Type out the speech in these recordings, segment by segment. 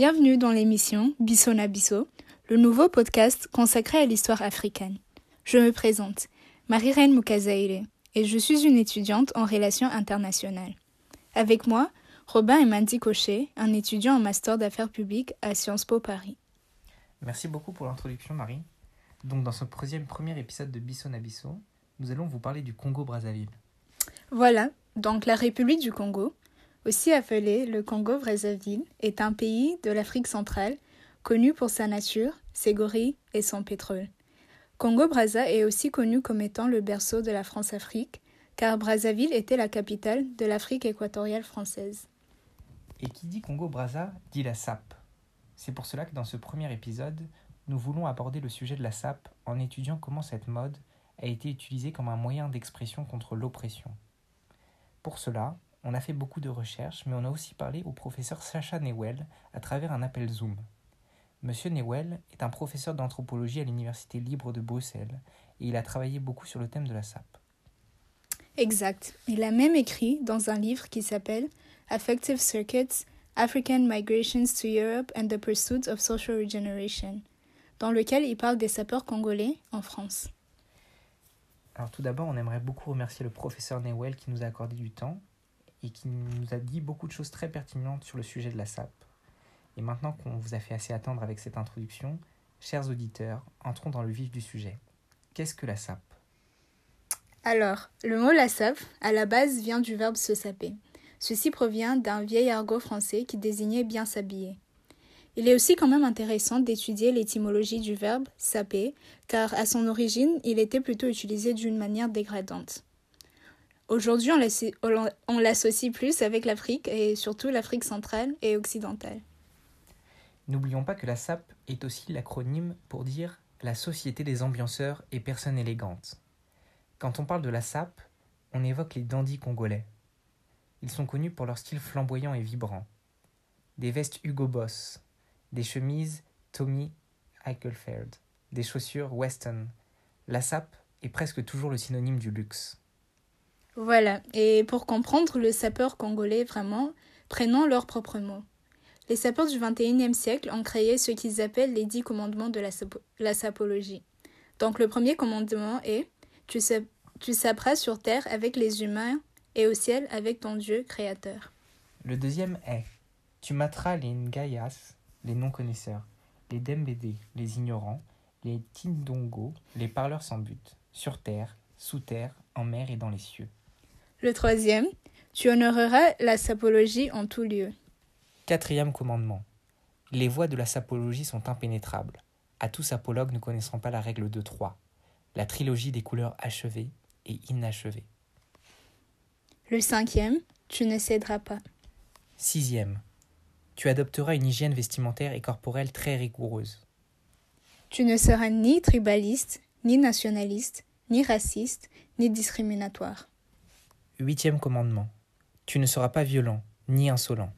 Bienvenue dans l'émission Bissona Bisso, le nouveau podcast consacré à l'histoire africaine. Je me présente, Marie-Reine Mukazaire, et je suis une étudiante en relations internationales. Avec moi, Robin et Mandy Cochet, un étudiant en master d'affaires publiques à Sciences Po Paris. Merci beaucoup pour l'introduction, Marie. Donc, dans ce troisième premier épisode de Bissona Bisso, nous allons vous parler du Congo-Brazzaville. Voilà, donc la République du Congo, aussi appelée le Congo-Brazzaville, est un pays de l'Afrique centrale connu pour sa nature, ses gorilles et son pétrole. Congo-Brazza est aussi connu comme étant le berceau de la France-Afrique, car Brazzaville était la capitale de l'Afrique équatoriale française. Et qui dit Congo-Brazza dit la SAP. C'est pour cela que dans ce premier épisode, nous voulons aborder le sujet de la SAP en étudiant comment cette mode a été utilisée comme un moyen d'expression contre l'oppression. Pour cela, on a fait beaucoup de recherches, mais on a aussi parlé au professeur Sacha Newell à travers un appel Zoom. Monsieur Newell est un professeur d'anthropologie à l'Université libre de Bruxelles et il a travaillé beaucoup sur le thème de la SAP. Exact. Il a même écrit dans un livre qui s'appelle Affective Circuits African Migrations to Europe and the Pursuit of Social Regeneration, dans lequel il parle des sapeurs congolais en France. Alors tout d'abord, on aimerait beaucoup remercier le professeur Newell qui nous a accordé du temps et qui nous a dit beaucoup de choses très pertinentes sur le sujet de la SAP. Et maintenant qu'on vous a fait assez attendre avec cette introduction, chers auditeurs, entrons dans le vif du sujet. Qu'est-ce que la SAP Alors, le mot la SAP, à la base, vient du verbe se saper. Ceci provient d'un vieil argot français qui désignait bien s'habiller. Il est aussi quand même intéressant d'étudier l'étymologie du verbe saper, car à son origine, il était plutôt utilisé d'une manière dégradante. Aujourd'hui, on l'associe plus avec l'Afrique et surtout l'Afrique centrale et occidentale. N'oublions pas que la SAP est aussi l'acronyme pour dire la Société des ambianceurs et personnes élégantes. Quand on parle de la SAP, on évoque les dandys congolais. Ils sont connus pour leur style flamboyant et vibrant. Des vestes Hugo Boss, des chemises Tommy Eichelfeld, des chaussures Weston. La SAP est presque toujours le synonyme du luxe. Voilà, et pour comprendre le sapeur congolais vraiment, prenons leurs propres mots. Les sapeurs du XXIe siècle ont créé ce qu'ils appellent les dix commandements de la, sapologie. Donc le premier commandement est tu, saperas sur terre avec les humains et au ciel avec ton Dieu créateur. Le deuxième est tu materas les Ngayas, les non-connaisseurs, les Dembédé, les ignorants, les Tindongo, les parleurs sans but, sur terre, sous terre, en mer et dans les cieux. Le troisième, tu honoreras la sapologie en tout lieu. Quatrième commandement. Les voies de la sapologie sont impénétrables. À tout sapologue ne connaissant pas la règle de trois, la trilogie des couleurs achevées et inachevées. Le cinquième, tu ne céderas pas. Sixième. Tu adopteras une hygiène vestimentaire et corporelle très rigoureuse. Tu ne seras ni tribaliste, ni nationaliste, ni raciste, ni discriminatoire. Huitième commandement. Tu ne seras pas violent, ni insolent.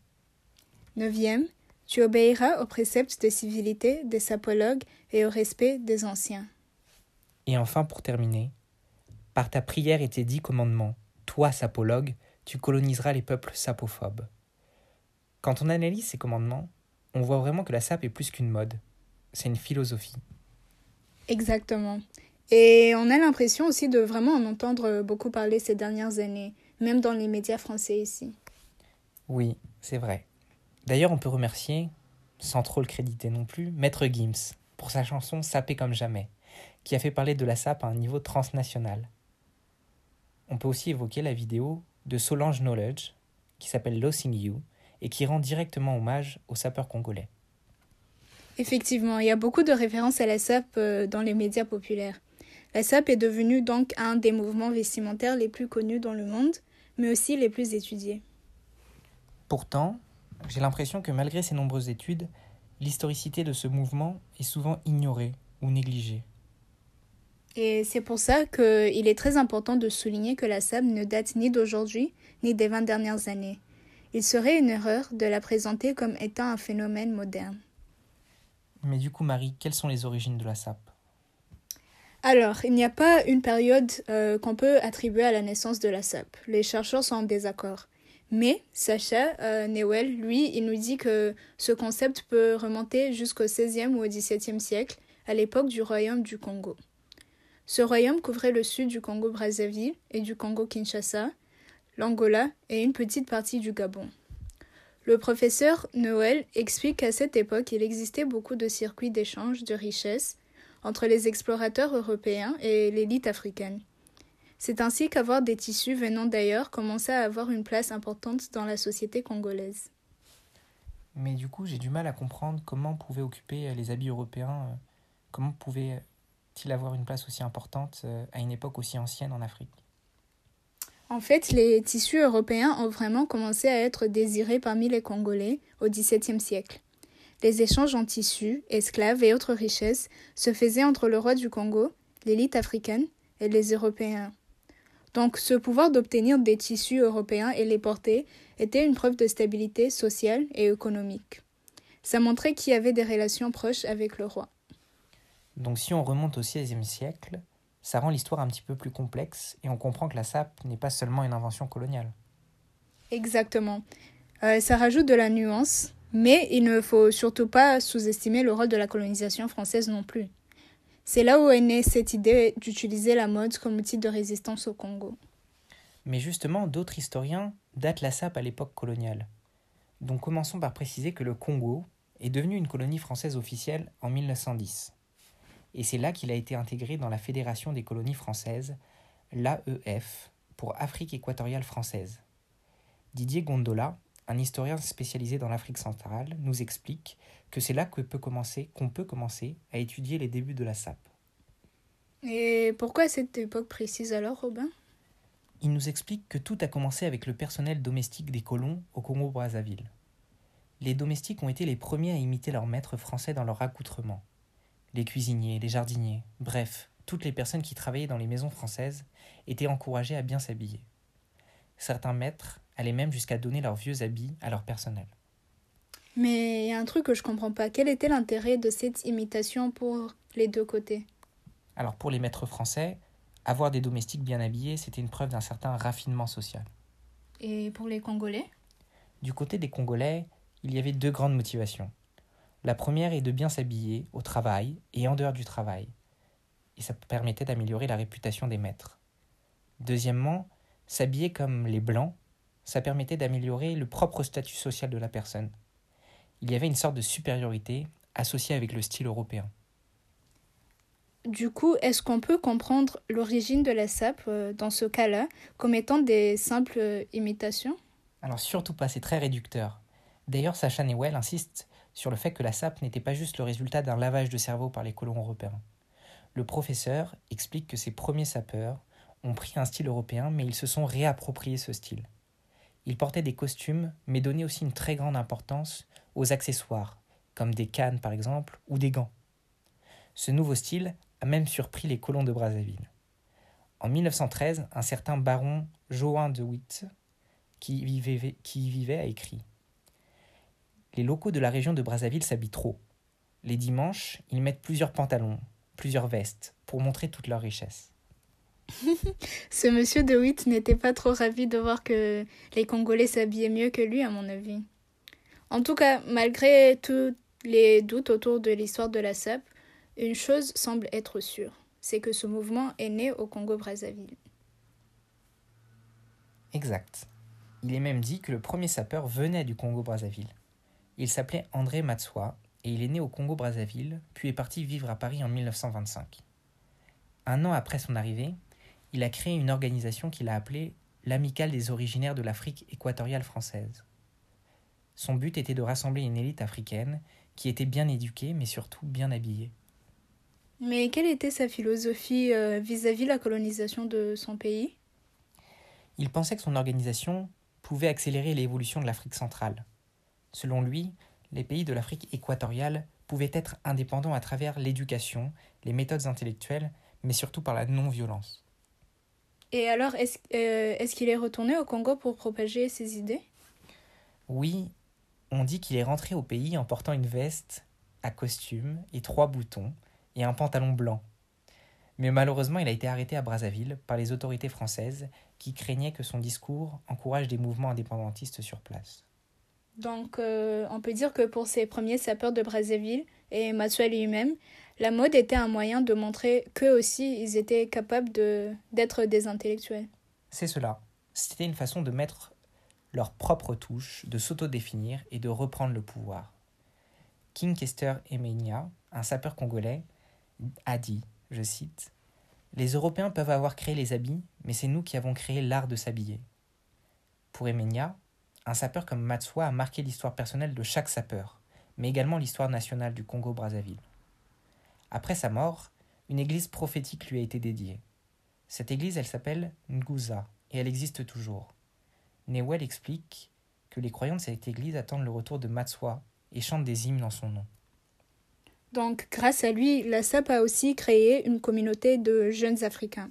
Neuvième, tu obéiras aux préceptes de civilité des sapologues et au respect des anciens. Et enfin, pour terminer, par ta prière et tes dix commandements, toi, sapologue, tu coloniseras les peuples sapophobes. Quand on analyse ces commandements, on voit vraiment que la sape est plus qu'une mode, c'est une philosophie. Exactement. Et on a l'impression aussi de vraiment en entendre beaucoup parler ces dernières années, même dans les médias français ici. Oui, c'est vrai. D'ailleurs, on peut remercier, sans trop le créditer non plus, Maître Gims pour sa chanson Sapé comme jamais, qui a fait parler de la sape à un niveau transnational. On peut aussi évoquer la vidéo de Solange Knowledge, qui s'appelle Losing You, et qui rend directement hommage aux sapeurs congolais. Effectivement, il y a beaucoup de références à la SAP dans les médias populaires. La SAP est devenue donc un des mouvements vestimentaires les plus connus dans le monde, mais aussi les plus étudiés. Pourtant, j'ai l'impression que malgré ces nombreuses études, l'historicité de ce mouvement est souvent ignorée ou négligée. Et c'est pour ça qu'il est très important de souligner que la SAP ne date ni d'aujourd'hui ni des 20 dernières années. Il serait une erreur de la présenter comme étant un phénomène moderne. Mais du coup, Marie, quelles sont les origines de la SAP Alors, il n'y a pas une période euh, qu'on peut attribuer à la naissance de la SAP. Les chercheurs sont en désaccord. Mais Sacha euh, Newell, lui, il nous dit que ce concept peut remonter jusqu'au XVIe ou au XVIIe siècle, à l'époque du royaume du Congo. Ce royaume couvrait le sud du Congo-Brazzaville et du Congo-Kinshasa, l'Angola et une petite partie du Gabon. Le professeur Noël explique qu'à cette époque, il existait beaucoup de circuits d'échange de richesses entre les explorateurs européens et l'élite africaine. C'est ainsi qu'avoir des tissus venant d'ailleurs commençait à avoir une place importante dans la société congolaise. Mais du coup, j'ai du mal à comprendre comment pouvaient occuper les habits européens, euh, comment pouvait-il avoir une place aussi importante euh, à une époque aussi ancienne en Afrique? En fait, les tissus européens ont vraiment commencé à être désirés parmi les Congolais au XVIIe siècle. Les échanges en tissus, esclaves et autres richesses se faisaient entre le roi du Congo, l'élite africaine et les Européens. Donc ce pouvoir d'obtenir des tissus européens et les porter était une preuve de stabilité sociale et économique. Ça montrait qu'il y avait des relations proches avec le roi. Donc si on remonte au XVIe siècle, ça rend l'histoire un petit peu plus complexe et on comprend que la sape n'est pas seulement une invention coloniale. Exactement. Euh, ça rajoute de la nuance, mais il ne faut surtout pas sous-estimer le rôle de la colonisation française non plus. C'est là où est née cette idée d'utiliser la mode comme outil de résistance au Congo. Mais justement, d'autres historiens datent la sape à l'époque coloniale. Donc commençons par préciser que le Congo est devenu une colonie française officielle en 1910 et c'est là qu'il a été intégré dans la Fédération des colonies françaises, l'AEF, pour Afrique équatoriale française. Didier Gondola, un historien spécialisé dans l'Afrique centrale, nous explique que c'est là que peut commencer, qu'on peut commencer à étudier les débuts de la SAP. Et pourquoi cette époque précise alors, Robin? Il nous explique que tout a commencé avec le personnel domestique des colons au Congo-Brazzaville. Les domestiques ont été les premiers à imiter leurs maîtres français dans leur accoutrement les cuisiniers, les jardiniers, bref, toutes les personnes qui travaillaient dans les maisons françaises étaient encouragées à bien s'habiller. Certains maîtres allaient même jusqu'à donner leurs vieux habits à leur personnel. Mais il y a un truc que je comprends pas. Quel était l'intérêt de cette imitation pour les deux côtés? Alors pour les maîtres français, avoir des domestiques bien habillés, c'était une preuve d'un certain raffinement social. Et pour les Congolais? Du côté des Congolais, il y avait deux grandes motivations. La première est de bien s'habiller au travail et en dehors du travail, et ça permettait d'améliorer la réputation des maîtres. Deuxièmement, s'habiller comme les blancs, ça permettait d'améliorer le propre statut social de la personne. Il y avait une sorte de supériorité associée avec le style européen. Du coup, est-ce qu'on peut comprendre l'origine de la sape euh, dans ce cas-là comme étant des simples euh, imitations? Alors surtout pas, c'est très réducteur. D'ailleurs, Sacha Newell insiste sur le fait que la sape n'était pas juste le résultat d'un lavage de cerveau par les colons européens. Le professeur explique que ces premiers sapeurs ont pris un style européen, mais ils se sont réappropriés ce style. Ils portaient des costumes, mais donnaient aussi une très grande importance aux accessoires, comme des cannes par exemple, ou des gants. Ce nouveau style a même surpris les colons de Brazzaville. En 1913, un certain baron Johan de Witt, qui vivait, qui vivait a écrit les locaux de la région de Brazzaville s'habillent trop. Les dimanches, ils mettent plusieurs pantalons, plusieurs vestes, pour montrer toute leur richesse. Ce monsieur de Witt n'était pas trop ravi de voir que les Congolais s'habillaient mieux que lui, à mon avis. En tout cas, malgré tous les doutes autour de l'histoire de la SAP, une chose semble être sûre, c'est que ce mouvement est né au Congo-Brazzaville. Exact. Il est même dit que le premier sapeur venait du Congo-Brazzaville. Il s'appelait André Matsois et il est né au Congo-Brazzaville, puis est parti vivre à Paris en 1925. Un an après son arrivée, il a créé une organisation qu'il a appelée l'Amicale des originaires de l'Afrique équatoriale française. Son but était de rassembler une élite africaine qui était bien éduquée mais surtout bien habillée. Mais quelle était sa philosophie euh, vis-à-vis -vis la colonisation de son pays? Il pensait que son organisation pouvait accélérer l'évolution de l'Afrique centrale. Selon lui, les pays de l'Afrique équatoriale pouvaient être indépendants à travers l'éducation, les méthodes intellectuelles, mais surtout par la non-violence. Et alors, est-ce euh, qu'il est retourné au Congo pour propager ses idées? Oui, on dit qu'il est rentré au pays en portant une veste à costume et trois boutons et un pantalon blanc. Mais malheureusement, il a été arrêté à Brazzaville par les autorités françaises qui craignait que son discours encourage des mouvements indépendantistes sur place. Donc, euh, on peut dire que pour ces premiers sapeurs de Brazzaville et Maxwell lui-même, la mode était un moyen de montrer qu'eux aussi, ils étaient capables d'être des intellectuels. C'est cela. C'était une façon de mettre leur propre touche, de s'autodéfinir et de reprendre le pouvoir. King Kester Emenia, un sapeur congolais, a dit, je cite, Les Européens peuvent avoir créé les habits, mais c'est nous qui avons créé l'art de s'habiller. Pour Emenia, un sapeur comme Matsua a marqué l'histoire personnelle de chaque sapeur, mais également l'histoire nationale du Congo-Brazzaville. Après sa mort, une église prophétique lui a été dédiée. Cette église, elle s'appelle Nguza, et elle existe toujours. Newell explique que les croyants de cette église attendent le retour de Matsua et chantent des hymnes en son nom. Donc, grâce à lui, la SAP a aussi créé une communauté de jeunes Africains.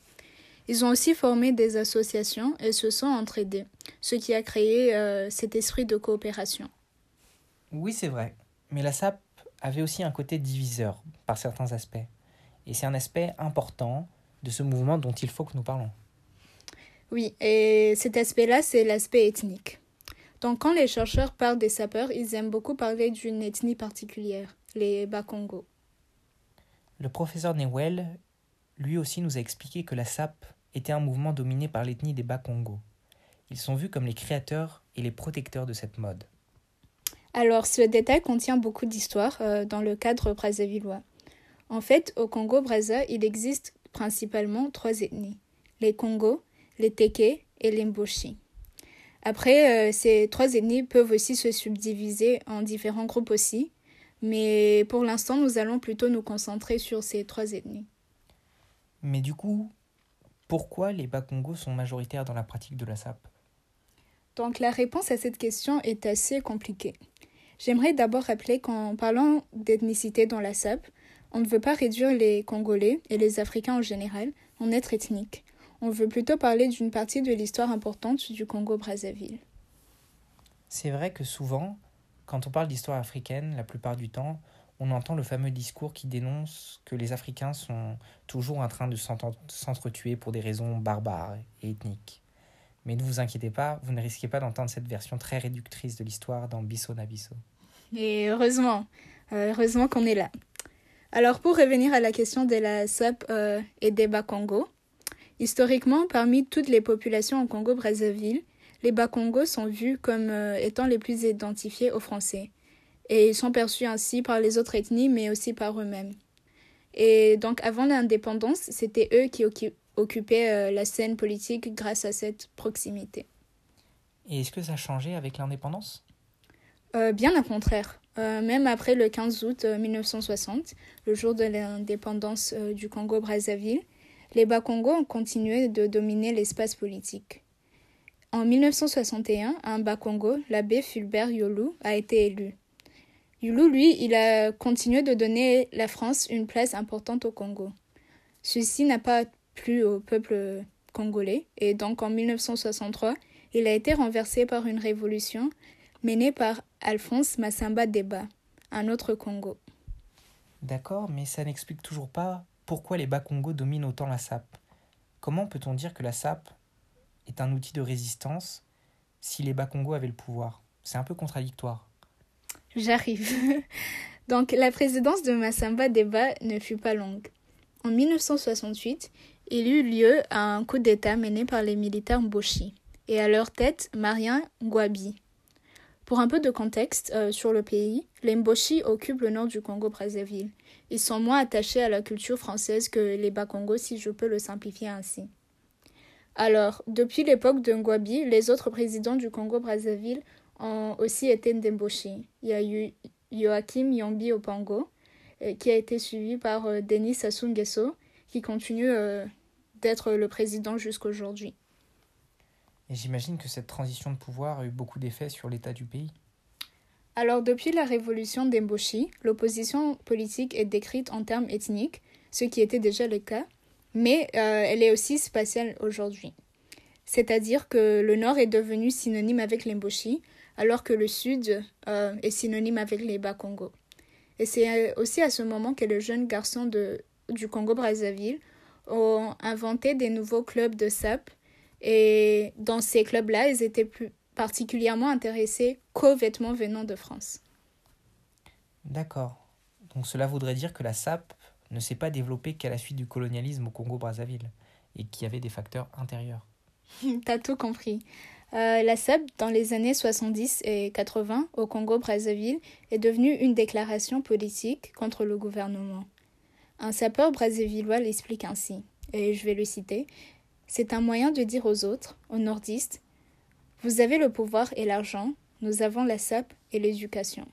Ils ont aussi formé des associations et se sont entraidés, ce qui a créé euh, cet esprit de coopération. Oui, c'est vrai. Mais la SAP avait aussi un côté diviseur par certains aspects. Et c'est un aspect important de ce mouvement dont il faut que nous parlons. Oui, et cet aspect-là, c'est l'aspect ethnique. Donc quand les chercheurs parlent des sapeurs, ils aiment beaucoup parler d'une ethnie particulière, les Bakongo. Le professeur Newell, lui aussi, nous a expliqué que la SAP était un mouvement dominé par l'ethnie des Bakongo. Ils sont vus comme les créateurs et les protecteurs de cette mode. Alors, ce détail contient beaucoup d'histoires euh, dans le cadre brazzavillois. En fait, au Congo-Brazza, il existe principalement trois ethnies les Congo, les Teke et les Mboshi. Après, euh, ces trois ethnies peuvent aussi se subdiviser en différents groupes aussi, mais pour l'instant, nous allons plutôt nous concentrer sur ces trois ethnies. Mais du coup, pourquoi les Bakongo sont majoritaires dans la pratique de la SAP? Donc la réponse à cette question est assez compliquée. J'aimerais d'abord rappeler qu'en parlant d'ethnicité dans la SAP, on ne veut pas réduire les Congolais et les Africains en général en être ethniques. On veut plutôt parler d'une partie de l'histoire importante du Congo-Brazzaville. C'est vrai que souvent, quand on parle d'histoire africaine, la plupart du temps, on entend le fameux discours qui dénonce que les Africains sont toujours en train de s'entretuer pour des raisons barbares et ethniques. Mais ne vous inquiétez pas, vous ne risquez pas d'entendre cette version très réductrice de l'histoire dans Bisso Nabisso. Et heureusement, euh, heureusement qu'on est là. Alors pour revenir à la question de la SAP euh, et des Bas-Congo, Historiquement, parmi toutes les populations au Congo-Brazzaville, les Bas-Congo sont vus comme euh, étant les plus identifiés aux Français. Et ils sont perçus ainsi par les autres ethnies, mais aussi par eux-mêmes. Et donc, avant l'indépendance, c'était eux qui occupaient euh, la scène politique grâce à cette proximité. Et est-ce que ça a changé avec l'indépendance? Euh, Bien au contraire. même après le 15 août 1960, le jour de l'indépendance du Congo-Brazzaville, les Bas-Congo ont continué de dominer l'espace politique. En 1961, un Bas-Congo, l'abbé Fulbert Yolu, a été élu. Yolu, lui, il a continué de donner la France une place importante au Congo. Ceci n'a pas plu au peuple congolais et donc en 1963, il a été renversé par une révolution menée par Alphonse Massamba Deba, un autre Congo. D'accord, mais ça n'explique toujours pas pourquoi les Bas-Congo dominent autant la SAP Comment peut-on dire que la SAP est un outil de résistance si les Bas-Congo avaient le pouvoir? C'est un peu contradictoire. J'arrive. Donc la présidence de Massamba Deba ne fut pas longue. En 1968, il eut lieu un coup d'État mené par les militaires Mboshi, et à leur tête Marien Ngwabi. Pour un peu de contexte euh, sur le pays, les Mboshi occupent le nord du Congo-Brazzaville ils sont moins attachés à la culture française que les Bas-Congo, si je peux le simplifier ainsi. Alors, depuis l'époque de Ngwabi, les autres présidents du Congo-Brazzaville ont aussi été débauchés. Il y a eu Joachim Yambi Opango, euh, qui a été suivi par euh, Denis Sassou Nguesso, qui continue d'être le président jusqu'aujourd'hui. Et j'imagine que cette transition de pouvoir a eu beaucoup d'effets sur l'état du pays. Alors, depuis la révolution d'Emboshi, l'opposition politique est décrite en termes ethniques, ce qui était déjà le cas, mais euh, elle est aussi spatiale aujourd'hui. C'est-à-dire que le Nord est devenu synonyme avec l'Emboshi, alors que le Sud euh, est synonyme avec les Bas-Congo. Et c'est euh, aussi à ce moment que les jeunes garçons de, du Congo-Brazzaville ont inventé des nouveaux clubs de SAP Et dans ces clubs-là, ils étaient plus particulièrement intéressés qu'aux vêtements venant de France. D'accord. Donc cela voudrait dire que la SAP ne s'est pas développée qu'à la suite du colonialisme au Congo-Brazzaville et qu'il y avait des facteurs intérieurs. T'as tout compris. Euh, la SAP, dans les années 70 et 80, au Congo-Brazzaville, est devenue une déclaration politique contre le gouvernement. Un sapeur brazzavillois l'explique ainsi, et je vais le citer C'est un moyen de dire aux autres, aux nordistes, Vous avez le pouvoir et l'argent, nous avons la SAP et l'éducation.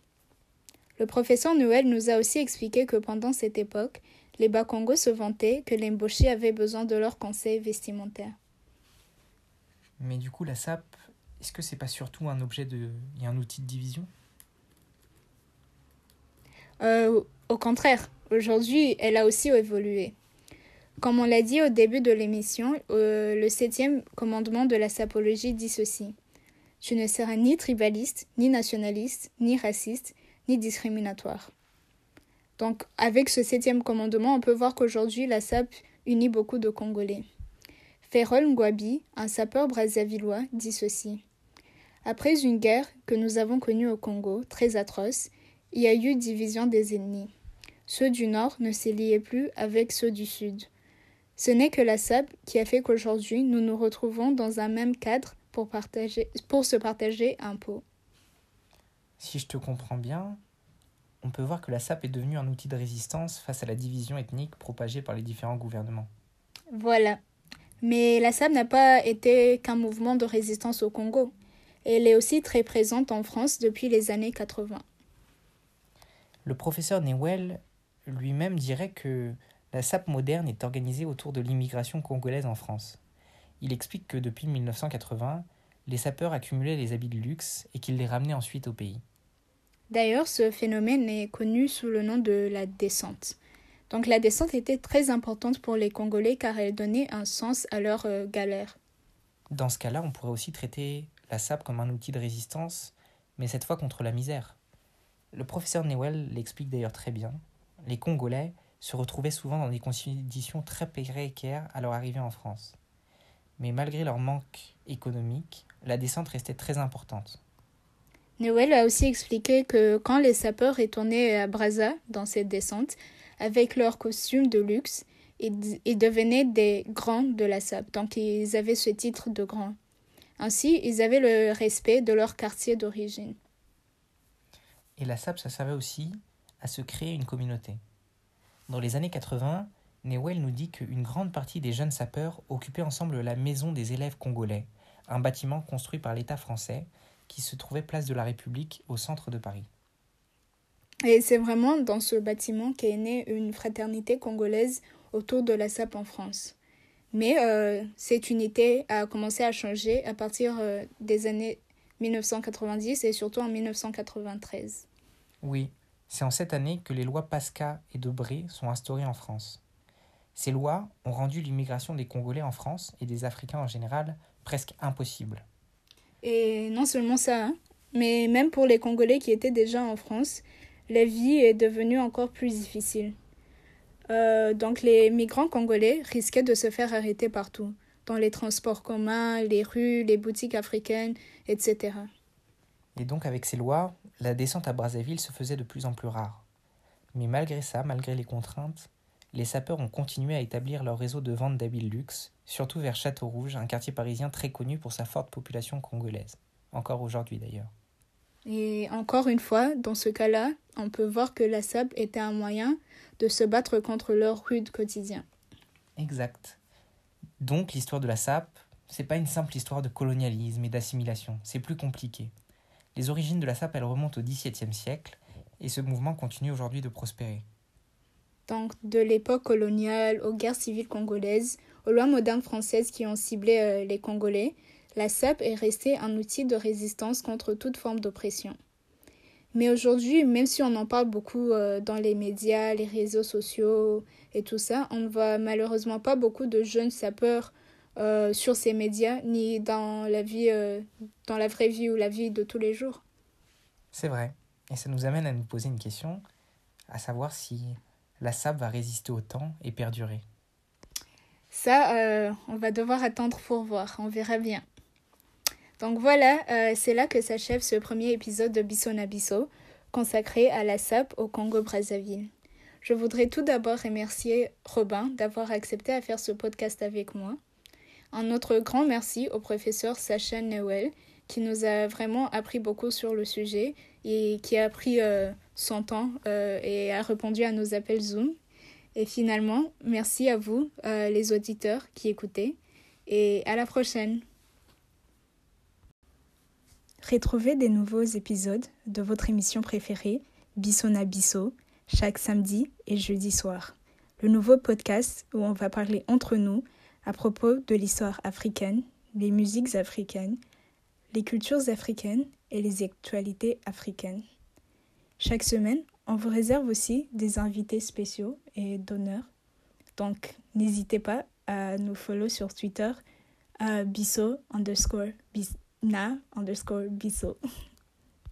Le professeur Noël nous a aussi expliqué que pendant cette époque, les Bakongo se vantaient que les Mboshi avaient besoin de leurs conseils vestimentaires. Mais du coup, la SAP, est-ce que c'est pas surtout un objet de. et un outil de division? Euh, Au contraire, aujourd'hui, elle a aussi évolué. Comme on l'a dit au début de l'émission, euh, le septième commandement de la sapologie dit ceci. Tu ne seras ni tribaliste, ni nationaliste, ni raciste, ni discriminatoire. Donc, avec ce septième commandement, on peut voir qu'aujourd'hui, la SAP unit beaucoup de Congolais. Ferrol Ngwabi, un sapeur brazzavillois, dit ceci. Après une guerre que nous avons connue au Congo, très atroce, il y a eu division des ennemis. Ceux du Nord ne se liaient plus avec ceux du Sud. Ce n'est que la SAP qui a fait qu'aujourd'hui nous nous retrouvons dans un même cadre pour, partager, pour se partager un pot. Si je te comprends bien, on peut voir que la SAP est devenue un outil de résistance face à la division ethnique propagée par les différents gouvernements. Voilà, mais la SAP n'a pas été qu'un mouvement de résistance au Congo. Elle est aussi très présente en France depuis les années 80. Le professeur Newell lui-même dirait que la SAP moderne est organisée autour de l'immigration congolaise en France. Il explique que depuis 1980, les sapeurs accumulaient les habits de luxe et qu'ils les ramenaient ensuite au pays. D'ailleurs, ce phénomène est connu sous le nom de la descente. Donc la descente était très importante pour les Congolais car elle donnait un sens à leur euh, galère. Dans ce cas-là, on pourrait aussi traiter la SAP comme un outil de résistance, mais cette fois contre la misère. Le professeur Newell l'explique d'ailleurs très bien. Les Congolais se retrouvaient souvent dans des conditions très précaires à leur arrivée en France. Mais malgré leur manque économique, la descente restait très importante. Newell a aussi expliqué que quand les sapeurs retournaient à Brazza dans cette descente, avec leurs costumes de luxe, ils, devenaient des grands de la SAP, donc ils avaient ce titre de grand. Ainsi, ils avaient le respect de leur quartier d'origine. Et la SAP, ça servait aussi à se créer une communauté. Dans les années 80, Newell nous dit qu'une grande partie des jeunes sapeurs occupaient ensemble la maison des élèves congolais, un bâtiment construit par l'État français qui se trouvait place de la République au centre de Paris. Et c'est vraiment dans ce bâtiment qu'est née une fraternité congolaise autour de la SAP en France. Mais euh, cette unité a commencé à changer à partir euh, des années 1990 et surtout en 1993. Oui, c'est en cette année que les lois Pasca et Debré sont instaurées en France. Ces lois ont rendu l'immigration des Congolais en France et des Africains en général presque impossible. Et non seulement ça, hein, mais même pour les Congolais qui étaient déjà en France, la vie est devenue encore plus difficile. Euh, donc les migrants congolais risquaient de se faire arrêter partout, dans les transports communs, les rues, les boutiques africaines, etc. Et donc avec ces lois, la descente à Brazzaville se faisait de plus en plus rare. Mais malgré ça, malgré les contraintes, les sapeurs ont continué à établir leur réseau de vente d'habits luxe, surtout vers Château-Rouge, un quartier parisien très connu pour sa forte population congolaise, encore aujourd'hui d'ailleurs. Et encore une fois, dans ce cas-là, on peut voir que la SAP était un moyen de se battre contre leur rude quotidien. Exact. Donc l'histoire de la SAP, c'est pas une simple histoire de colonialisme et d'assimilation, c'est plus compliqué. Les origines de la SAP, elles remontent au XVIIe siècle, et ce mouvement continue aujourd'hui de prospérer. Donc de l'époque coloniale aux guerres civiles congolaises, aux lois modernes françaises qui ont ciblé euh, les Congolais, la SAP est restée un outil de résistance contre toute forme d'oppression. Mais aujourd'hui, même si on en parle beaucoup euh, dans les médias, les réseaux sociaux et tout ça, on ne voit malheureusement pas beaucoup de jeunes sapeurs euh, sur ces médias, ni dans la vie, euh, dans la vraie vie ou la vie de tous les jours. C'est vrai. Et ça nous amène à nous poser une question, à savoir si la SAP va résister au temps et perdurer. Ça, euh, on va devoir attendre pour voir, on verra bien. Donc voilà, euh, c'est là que s'achève ce premier épisode de Bissona Bisso, consacré à la SAP au Congo-Brazzaville. Je voudrais tout d'abord remercier Robin d'avoir accepté à faire ce podcast avec moi. Un autre grand merci au professeur Sacha Newell qui nous a vraiment appris beaucoup sur le sujet et qui a pris euh, son temps euh, et a répondu à nos appels Zoom. Et finalement, merci à vous, euh, les auditeurs qui écoutez, et à la prochaine. Retrouvez des nouveaux épisodes de votre émission préférée, Bissona Bisso, chaque samedi et jeudi soir. Le nouveau podcast où on va parler entre nous à propos de l'histoire africaine, les musiques africaines, les cultures africaines et les actualités africaines. Chaque semaine, on vous réserve aussi des invités spéciaux et d'honneur. Donc, n'hésitez pas à nous follow sur Twitter à bisso underscore bis, na.